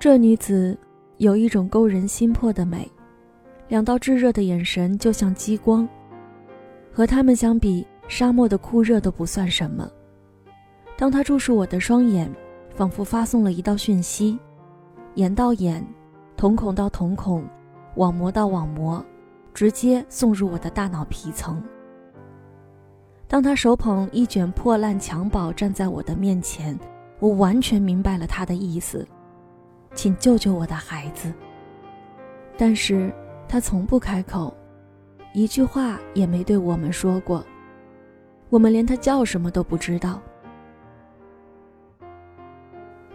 这女子有一种勾人心魄的美，两道炙热的眼神就像激光。和他们相比，沙漠的酷热都不算什么。当她注视我的双眼，仿佛发送了一道讯息，眼到眼，瞳孔到瞳孔，网膜到网膜，直接送入我的大脑皮层。当他手捧一卷破烂襁褓站在我的面前，我完全明白了他的意思。请救救我的孩子。但是他从不开口，一句话也没对我们说过，我们连他叫什么都不知道。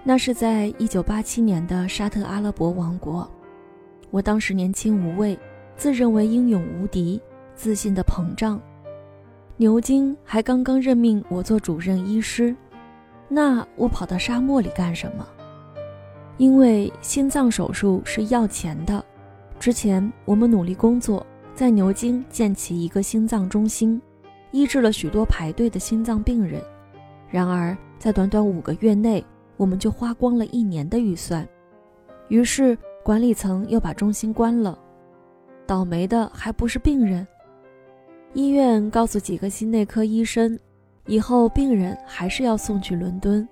那是在一九八七年的沙特阿拉伯王国，我当时年轻无畏，自认为英勇无敌，自信的膨胀。牛津还刚刚任命我做主任医师，那我跑到沙漠里干什么？因为心脏手术是要钱的，之前我们努力工作，在牛津建起一个心脏中心，医治了许多排队的心脏病人。然而，在短短五个月内，我们就花光了一年的预算。于是，管理层又把中心关了。倒霉的还不是病人。医院告诉几个心内科医生，以后病人还是要送去伦敦。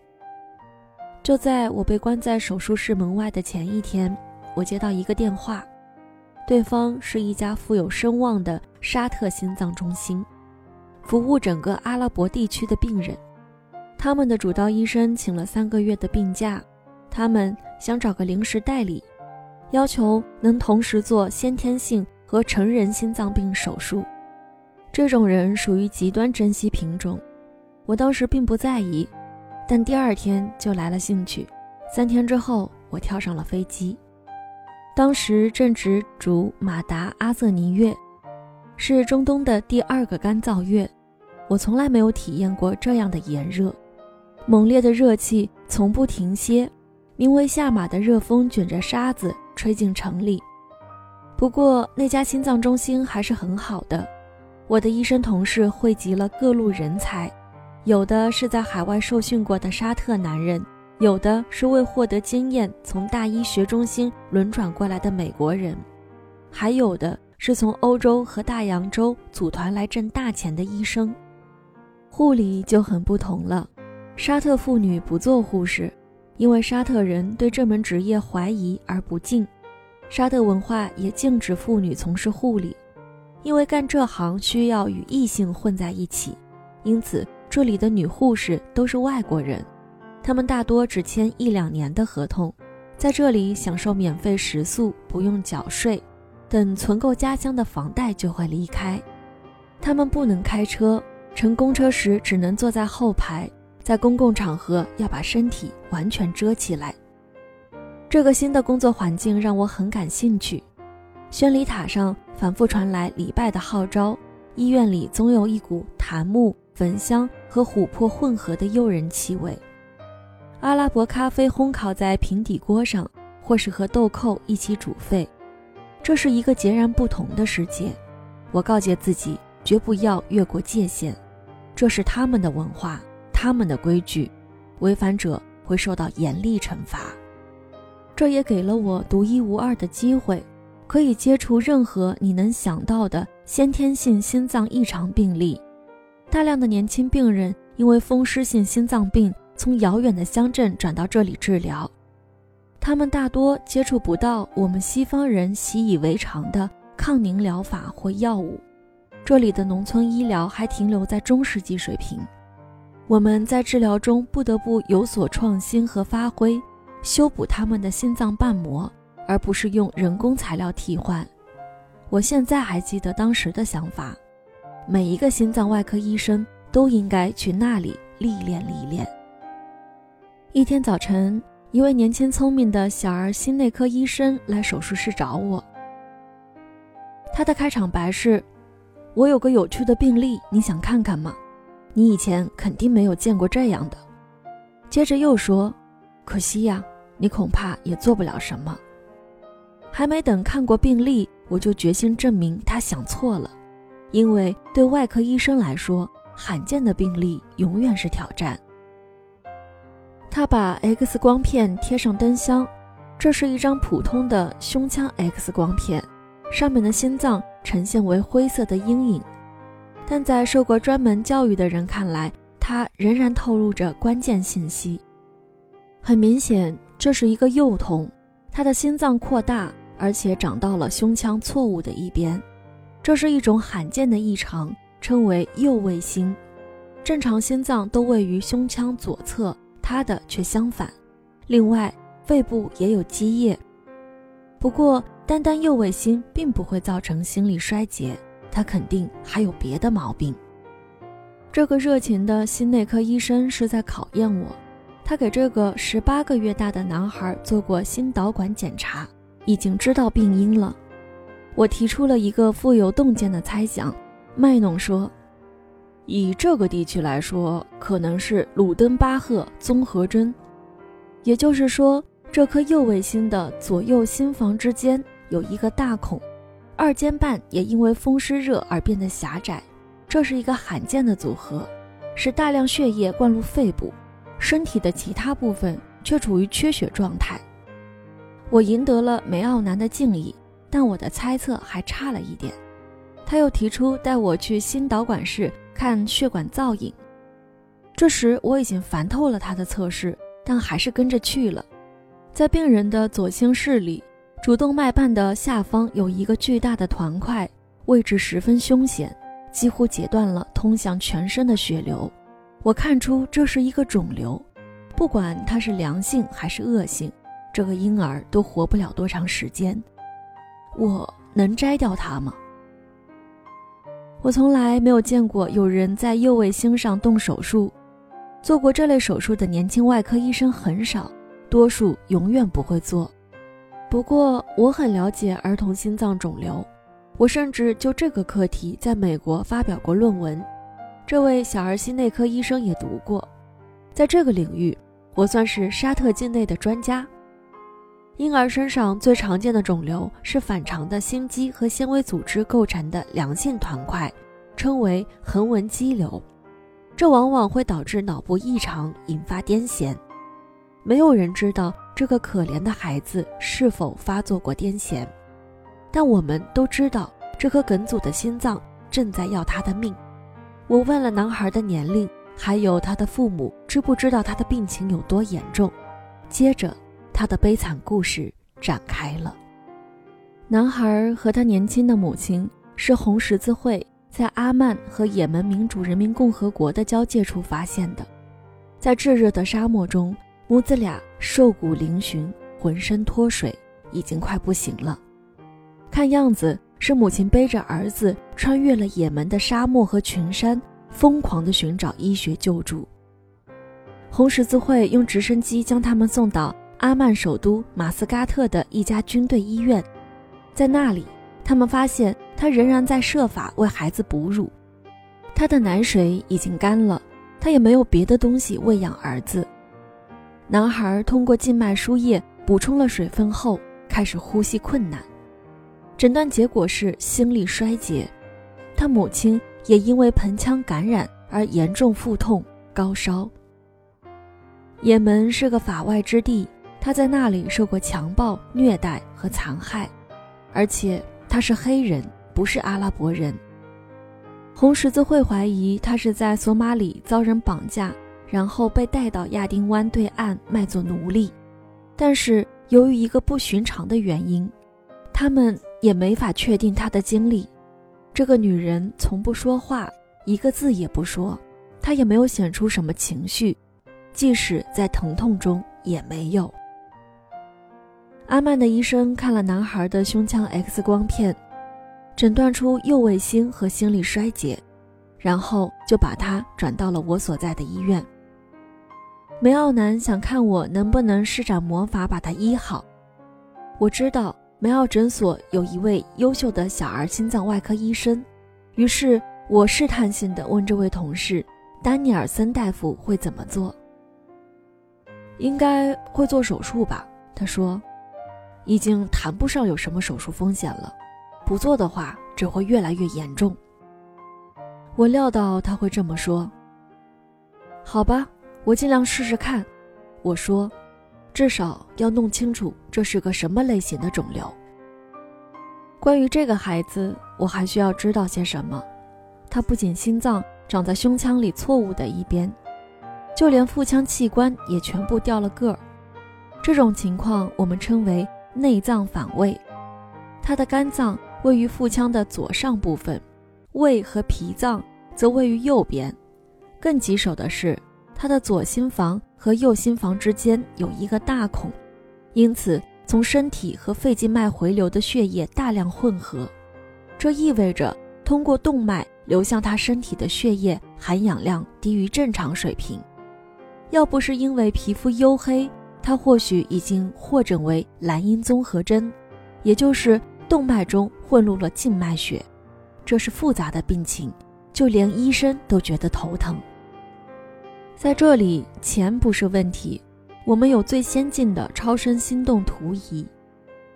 就在我被关在手术室门外的前一天，我接到一个电话，对方是一家富有声望的沙特心脏中心，服务整个阿拉伯地区的病人。他们的主刀医生请了三个月的病假，他们想找个临时代理，要求能同时做先天性和成人心脏病手术。这种人属于极端珍惜品种，我当时并不在意。但第二天就来了兴趣，三天之后我跳上了飞机。当时正值主马达阿瑟尼月，是中东的第二个干燥月，我从来没有体验过这样的炎热，猛烈的热气从不停歇，名为下马的热风卷着沙子吹进城里。不过那家心脏中心还是很好的，我的医生同事汇集了各路人才。有的是在海外受训过的沙特男人，有的是为获得经验从大医学中心轮转过来的美国人，还有的是从欧洲和大洋洲组团来挣大钱的医生。护理就很不同了，沙特妇女不做护士，因为沙特人对这门职业怀疑而不敬。沙特文化也禁止妇女从事护理，因为干这行需要与异性混在一起，因此。这里的女护士都是外国人，她们大多只签一两年的合同，在这里享受免费食宿，不用缴税，等存够家乡的房贷就会离开。她们不能开车，乘公车时只能坐在后排，在公共场合要把身体完全遮起来。这个新的工作环境让我很感兴趣。宣礼塔上反复传来礼拜的号召，医院里总有一股檀木。焚香和琥珀混合的诱人气味，阿拉伯咖啡烘烤在平底锅上，或是和豆蔻一起煮沸，这是一个截然不同的世界。我告诫自己，绝不要越过界限，这是他们的文化，他们的规矩，违反者会受到严厉惩罚。这也给了我独一无二的机会，可以接触任何你能想到的先天性心脏异常病例。大量的年轻病人因为风湿性心脏病从遥远的乡镇转到这里治疗，他们大多接触不到我们西方人习以为常的抗凝疗法或药物。这里的农村医疗还停留在中世纪水平。我们在治疗中不得不有所创新和发挥，修补他们的心脏瓣膜，而不是用人工材料替换。我现在还记得当时的想法。每一个心脏外科医生都应该去那里历练历练。一天早晨，一位年轻聪明的小儿心内科医生来手术室找我。他的开场白是：“我有个有趣的病例，你想看看吗？你以前肯定没有见过这样的。”接着又说：“可惜呀，你恐怕也做不了什么。”还没等看过病例，我就决心证明他想错了。因为对外科医生来说，罕见的病例永远是挑战。他把 X 光片贴上灯箱，这是一张普通的胸腔 X 光片，上面的心脏呈现为灰色的阴影，但在受过专门教育的人看来，它仍然透露着关键信息。很明显，这是一个幼童，他的心脏扩大，而且长到了胸腔错误的一边，这是一种罕见的异常，称为右位心。正常心脏都位于胸腔左侧，他的却相反。另外，肺部也有积液。不过，单单右位心并不会造成心力衰竭，他肯定还有别的毛病。这个热情的心内科医生是在考验我。他给这个十八个月大的男孩做过心导管检查，已经知道病因了。我提出了一个富有洞见的猜想，卖弄说。以这个地区来说，可能是鲁登巴赫综合征，也就是说，这颗右卫星的左右心房之间有一个大孔，二尖瓣也因为风湿热而变得狭窄，这是一个罕见的组合，使大量血液灌入肺部，身体的其他部分却处于缺血状态。我赢得了梅奥南的敬意，但我的猜测还差了一点。他又提出带我去心导管室。看血管造影，这时我已经烦透了他的测试，但还是跟着去了。在病人的左心室里，主动脉瓣的下方有一个巨大的团块，位置十分凶险，几乎截断了通向全身的血流。我看出这是一个肿瘤，不管它是良性还是恶性，这个婴儿都活不了多长时间。我能摘掉它吗？我从来没有见过有人在右卫星上动手术，做过这类手术的年轻外科医生很少，多数永远不会做。不过我很了解儿童心脏肿瘤，我甚至就这个课题在美国发表过论文。这位小儿心内科医生也读过，在这个领域，我算是沙特境内的专家。婴儿身上最常见的肿瘤是反常的心肌和纤维组织构成的良性团块，称为横纹肌瘤。这往往会导致脑部异常，引发癫痫。没有人知道这个可怜的孩子是否发作过癫痫，但我们都知道这颗梗阻的心脏正在要他的命。我问了男孩的年龄，还有他的父母知不知道他的病情有多严重。接着。他的悲惨故事展开了。男孩和他年轻的母亲是红十字会在阿曼和也门民主人民共和国的交界处发现的，在炙热的沙漠中，母子俩瘦骨嶙峋，浑身脱水，已经快不行了。看样子是母亲背着儿子穿越了也门的沙漠和群山，疯狂地寻找医学救助。红十字会用直升机将他们送到。阿曼首都马斯嘎特的一家军队医院，在那里，他们发现他仍然在设法为孩子哺乳，他的奶水已经干了，他也没有别的东西喂养儿子。男孩通过静脉输液补充了水分后，开始呼吸困难，诊断结果是心力衰竭。他母亲也因为盆腔感染而严重腹痛、高烧。也门是个法外之地。他在那里受过强暴、虐待和残害，而且他是黑人，不是阿拉伯人。红十字会怀疑他是在索马里遭人绑架，然后被带到亚丁湾对岸卖作奴隶。但是由于一个不寻常的原因，他们也没法确定他的经历。这个女人从不说话，一个字也不说，她也没有显出什么情绪，即使在疼痛中也没有。阿曼的医生看了男孩的胸腔 X 光片，诊断出右卫星和心力衰竭，然后就把他转到了我所在的医院。梅奥南想看我能不能施展魔法把他医好。我知道梅奥诊所有一位优秀的小儿心脏外科医生，于是我试探性地问这位同事，丹尼尔森大夫会怎么做？应该会做手术吧？他说。已经谈不上有什么手术风险了，不做的话只会越来越严重。我料到他会这么说。好吧，我尽量试试看。我说，至少要弄清楚这是个什么类型的肿瘤。关于这个孩子，我还需要知道些什么？他不仅心脏长在胸腔里错误的一边，就连腹腔器官也全部掉了个儿。这种情况我们称为内脏反位。他的肝脏位于腹腔的左上部分，胃和脾脏则位于右边。更棘手的是，他的左心房和右心房之间有一个大孔，因此从身体和肺静脉回流的血液大量混合，这意味着通过动脉流向他身体的血液含氧量低于正常水平。要不是因为皮肤黝黑，他或许已经获诊为蓝阴综合征，也就是动脉中混入了静脉血。这是复杂的病情，就连医生都觉得头疼。在这里，钱不是问题。我们有最先进的超声心动图仪，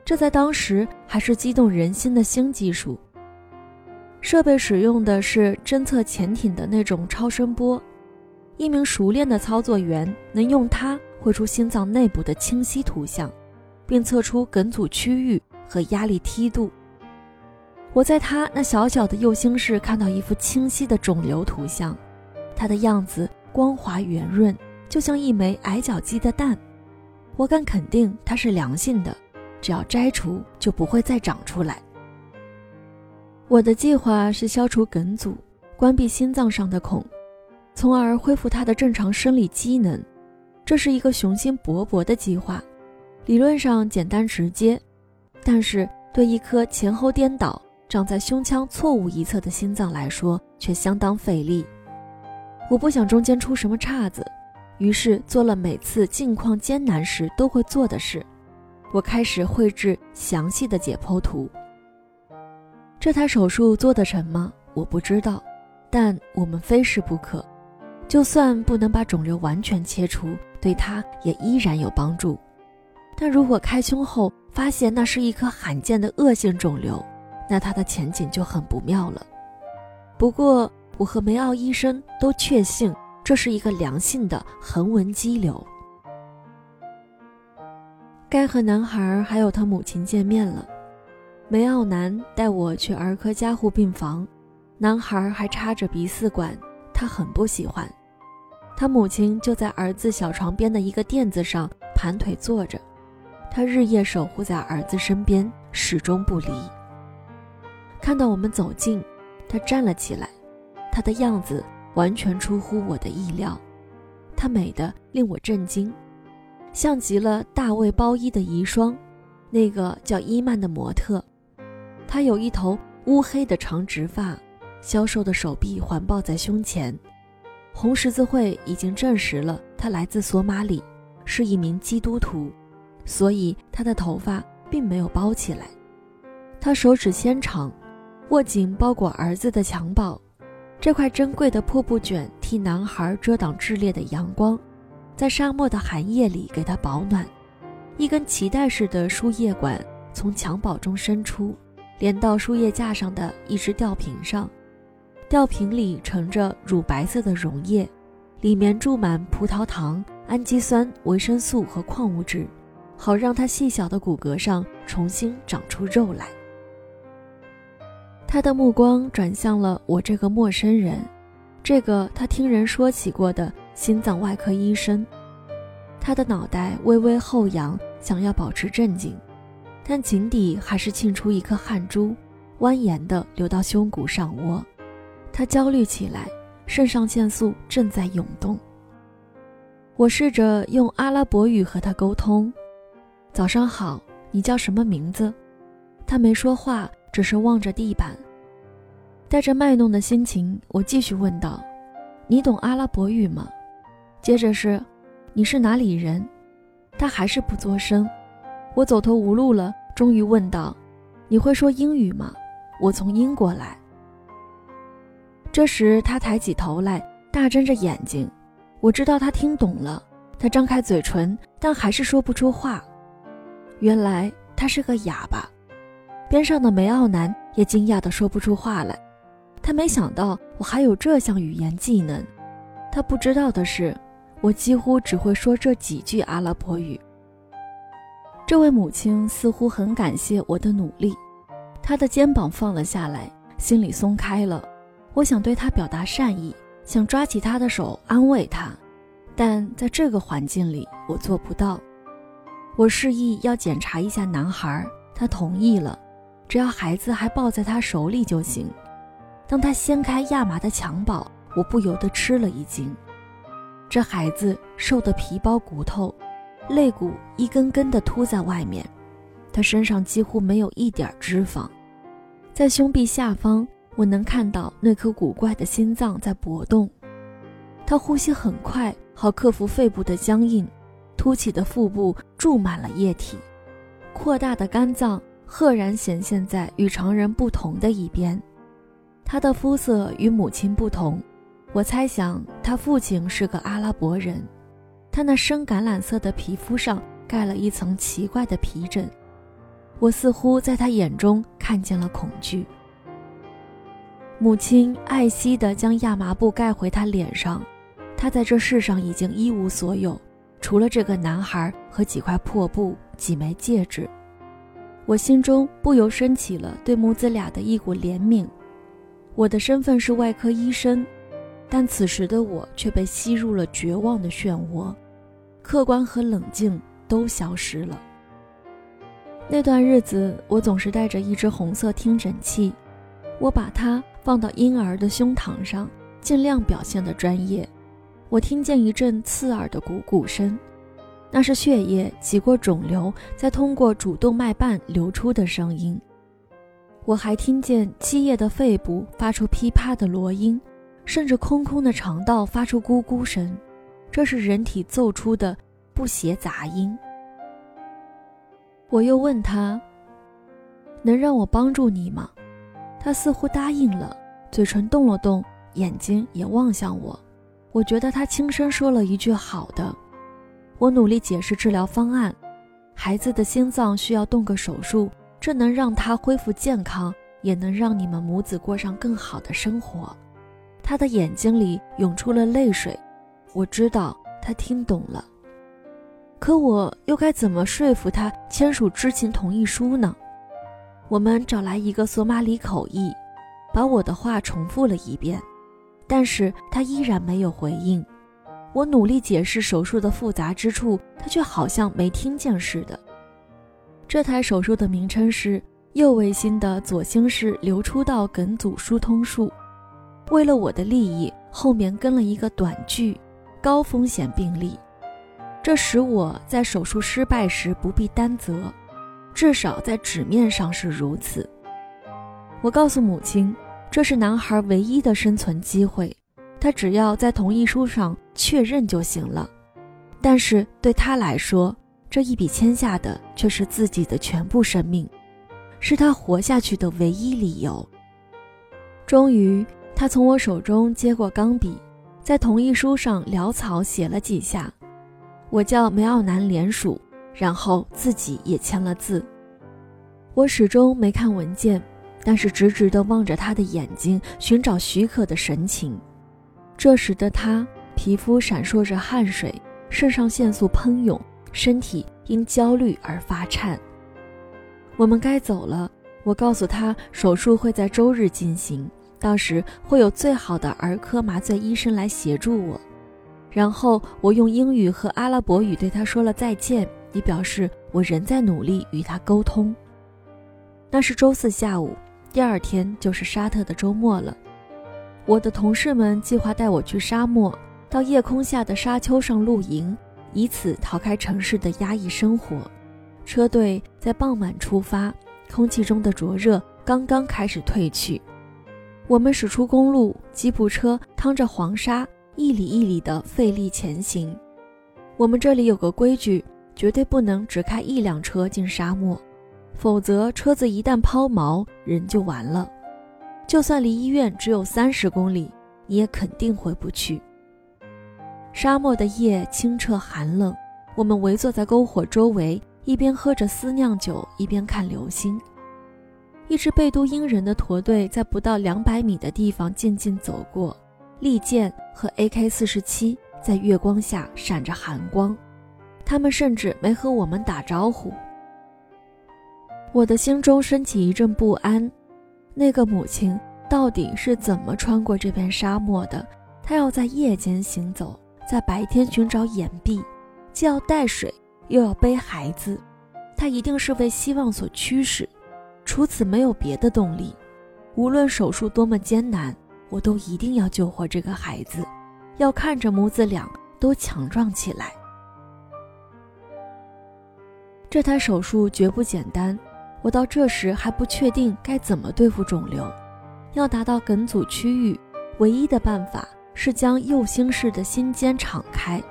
这在当时还是激动人心的新技术。设备使用的是侦测潜艇的那种超声波，一名熟练的操作员能用它绘出心脏内部的清晰图像，并测出梗阻区域和压力梯度。我在他那小小的右心室看到一幅清晰的肿瘤图像，它的样子。光滑圆润，就像一枚矮脚鸡的蛋。我敢肯定它是良性的，只要摘除就不会再长出来。我的计划是消除梗阻，关闭心脏上的孔，从而恢复他的正常生理机能。这是一个雄心勃勃的计划，理论上简单直接，但是对一颗前后颠倒、长在胸腔错误一侧的心脏来说，却相当费力。我不想中间出什么岔子，于是做了每次境况艰难时都会做的事。我开始绘制详细的解剖图。这台手术做得成吗？我不知道，但我们非试不可。就算不能把肿瘤完全切除，对他也依然有帮助。但如果开胸后发现那是一颗罕见的恶性肿瘤，那他的前景就很不妙了。不过。我和梅奥医生都确信这是一个良性的横纹肌瘤。该和男孩还有他母亲见面了。梅奥男带我去儿科加护病房，男孩还插着鼻饲管，他很不喜欢。他母亲就在儿子小床边的一个垫子上盘腿坐着，他日夜守护在儿子身边，始终不离。看到我们走近，他站了起来。他的样子完全出乎我的意料，他美得令我震惊，像极了大卫包伊的遗孀，那个叫伊曼的模特。他有一头乌黑的长直发，消瘦的手臂环抱在胸前。红十字会已经证实了他来自索马里，是一名基督徒，所以他的头发并没有包起来。他手指纤长，握紧包裹儿子的襁褓。这块珍贵的破布卷替男孩遮挡炽烈的阳光，在沙漠的寒夜里给他保暖。一根脐带式的输液管从襁褓中伸出，连到输液架上的一只吊瓶上。吊瓶里盛着乳白色的溶液，里面注满葡萄糖、氨基酸、维生素和矿物质，好让他细小的骨骼上重新长出肉来。他的目光转向了我这个陌生人，这个他听人说起过的心脏外科医生。他的脑袋微微后仰，想要保持镇静，但井底还是沁出一颗汗珠，蜿蜒地流到胸骨上窝。他焦虑起来，肾上腺素正在涌动。我试着用阿拉伯语和他沟通：“早上好，你叫什么名字？”他没说话。只是望着地板，带着卖弄的心情，我继续问道：“你懂阿拉伯语吗？”接着是：“你是哪里人？”他还是不作声。我走投无路了，终于问道：“你会说英语吗？”我从英国来。这时他抬起头来，大睁着眼睛。我知道他听懂了。他张开嘴唇，但还是说不出话。原来他是个哑巴。边上的梅奥男也惊讶地说不出话来，他没想到我还有这项语言技能。他不知道的是，我几乎只会说这几句阿拉伯语，这位母亲似乎很感谢我的努力，她的肩膀放了下来，心里松开了。我想对他表达善意，想抓起他的手安慰他，但在这个环境里我做不到。我示意要检查一下男孩，他同意了，只要孩子还抱在他手里就行。当他掀开亚麻的襁褓，我不由得吃了一惊，这孩子瘦得皮包骨头。肋骨一根根的凸在外面，他身上几乎没有一点脂肪，在胸壁下方，我能看到那颗古怪的心脏在搏动。他呼吸很快，好克服肺部的僵硬，凸起的腹部注满了液体，扩大的肝脏赫然显现在与常人不同的一边。他的肤色与母亲不同，我猜想他父亲是个阿拉伯人。他那深橄榄色的皮肤上盖了一层奇怪的皮疹，我似乎在他眼中看见了恐惧。母亲爱惜地将亚麻布盖回他脸上，他在这世上已经一无所有，除了这个男孩和几块破布、几枚戒指。我心中不由升起了对母子俩的一股怜悯。我的身份是外科医生，但此时的我却被吸入了绝望的漩涡。客观和冷静都消失了。那段日子，我总是带着一只红色听诊器，我把它放到婴儿的胸膛上，尽量表现的专业。我听见一阵刺耳的鼓鼓声，那是血液挤过肿瘤，再通过主动脉瓣流出的声音。我还听见积液的肺部发出噼啪的锣音，甚至空空的肠道发出咕咕声。这是人体奏出的不协杂音。我又问他：“能让我帮助你吗？”他似乎答应了，嘴唇动了动，眼睛也望向我。我觉得他轻声说了一句“好的”。我努力解释治疗方案：孩子的心脏需要动个手术，这能让他恢复健康，也能让你们母子过上更好的生活。他的眼睛里涌出了泪水。我知道他听懂了，可我又该怎么说服他签署知情同意书呢？我们找来一个索马里口译，把我的话重复了一遍，但是他依然没有回应。我努力解释手术的复杂之处，他却好像没听见似的。这台手术的名称是右卫心的左心室流出道梗阻疏通术。为了我的利益，后面跟了一个短句。高风险病例，这使我在手术失败时不必担责，至少在纸面上是如此。我告诉母亲，这是男孩唯一的生存机会，他只要在同意书上确认就行了。但是对他来说，这一笔签下的却是自己的全部生命，是他活下去的唯一理由。终于，他从我手中接过钢笔。在同意书上潦草写了几下，我叫梅奥南联署，然后自己也签了字。我始终没看文件，但是直直地望着他的眼睛，寻找许可的神情。这时的他皮肤闪烁着汗水，肾上腺素喷涌，身体因焦虑而发颤。我们该走了，我告诉他，手术会在周日进行。到时会有最好的儿科麻醉医生来协助我，然后我用英语和阿拉伯语对他说了再见，以表示我仍在努力与他沟通。那是周四下午，第二天就是沙特的周末了。我的同事们计划带我去沙漠，到夜空下的沙丘上露营，以此逃开城市的压抑生活。车队在傍晚出发，空气中的灼热刚刚开始褪去。我们驶出公路，吉普车趟着黄沙，一里一里的费力前行。我们这里有个规矩，绝对不能只开一辆车进沙漠，否则车子一旦抛锚，人就完了。就算离医院只有三十公里，你也肯定回不去。沙漠的夜清澈寒冷，我们围坐在篝火周围，一边喝着私酿酒，一边看流星。一支贝都因人的驼队在不到两百米的地方静静走过，利剑和 AK-47 在月光下闪着寒光。他们甚至没和我们打招呼，我的心中升起一阵不安。那个母亲到底是怎么穿过这片沙漠的？她要在夜间行走，在白天寻找掩蔽，既要带水，又要背孩子。她一定是为希望所驱使，除此没有别的动力。无论手术多么艰难，我都一定要救活这个孩子，要看着母子俩都强壮起来。这台手术绝不简单，我到这时还不确定该怎么对付肿瘤。要达到梗阻区域，唯一的办法是将右心室的心尖敞开，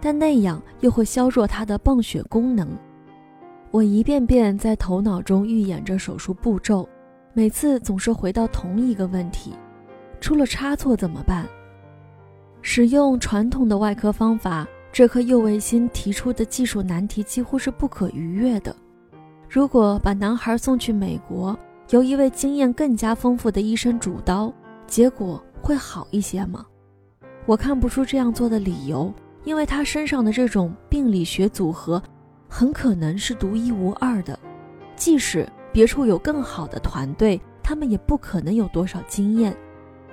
但那样又会削弱它的泵血功能。我一遍遍在头脑中预演着手术步骤，每次总是回到同一个问题：出了差错怎么办？使用传统的外科方法。这颗右卫星提出的技术难题几乎是不可逾越的。如果把男孩送去美国，由一位经验更加丰富的医生主刀，结果会好一些吗？我看不出这样做的理由，因为他身上的这种病理学组合很可能是独一无二的。即使别处有更好的团队，他们也不可能有多少经验。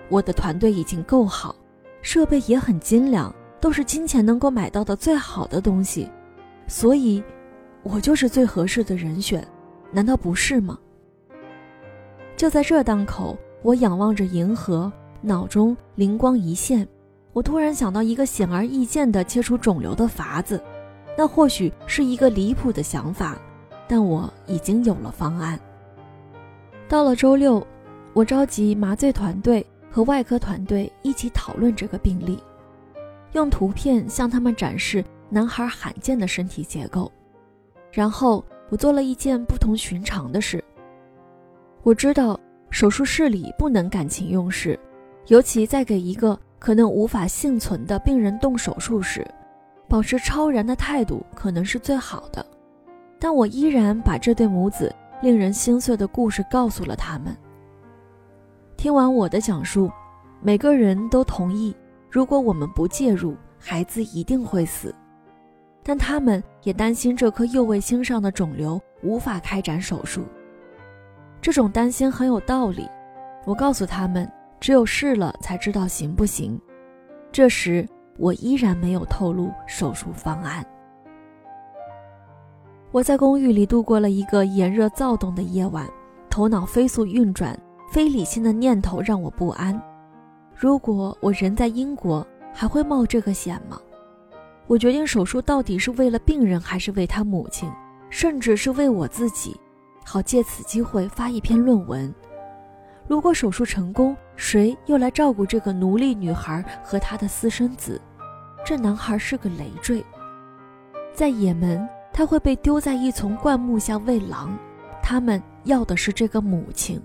我的团队已经够好，设备也很精良。都是金钱能够买到的最好的东西，所以，我就是最合适的人选，难道不是吗？就在这当口，我仰望着银河，脑中灵光一现，我突然想到一个显而易见的切除肿瘤的法子，那或许是一个离谱的想法，但我已经有了方案。到了周六，我召集麻醉团队和外科团队一起讨论这个病例。用图片向他们展示男孩罕见的身体结构，然后我做了一件不同寻常的事。我知道手术室里不能感情用事，尤其在给一个可能无法幸存的病人动手术时，保持超然的态度可能是最好的。但我依然把这对母子令人心碎的故事告诉了他们。听完我的讲述，每个人都同意。如果我们不介入，孩子一定会死。但他们也担心这颗右卫星上的肿瘤无法开展手术。这种担心很有道理。我告诉他们，只有试了才知道行不行。这时，我依然没有透露手术方案。我在公寓里度过了一个炎热躁动的夜晚，头脑飞速运转，非理性的念头让我不安。如果我人在英国，还会冒这个险吗？我决定手术到底是为了病人，还是为他母亲，甚至是为我自己，好借此机会发一篇论文。如果手术成功，谁又来照顾这个奴隶女孩和她的私生子？这男孩是个累赘，在也门，他会被丢在一丛灌木下喂狼。他们要的是这个母亲。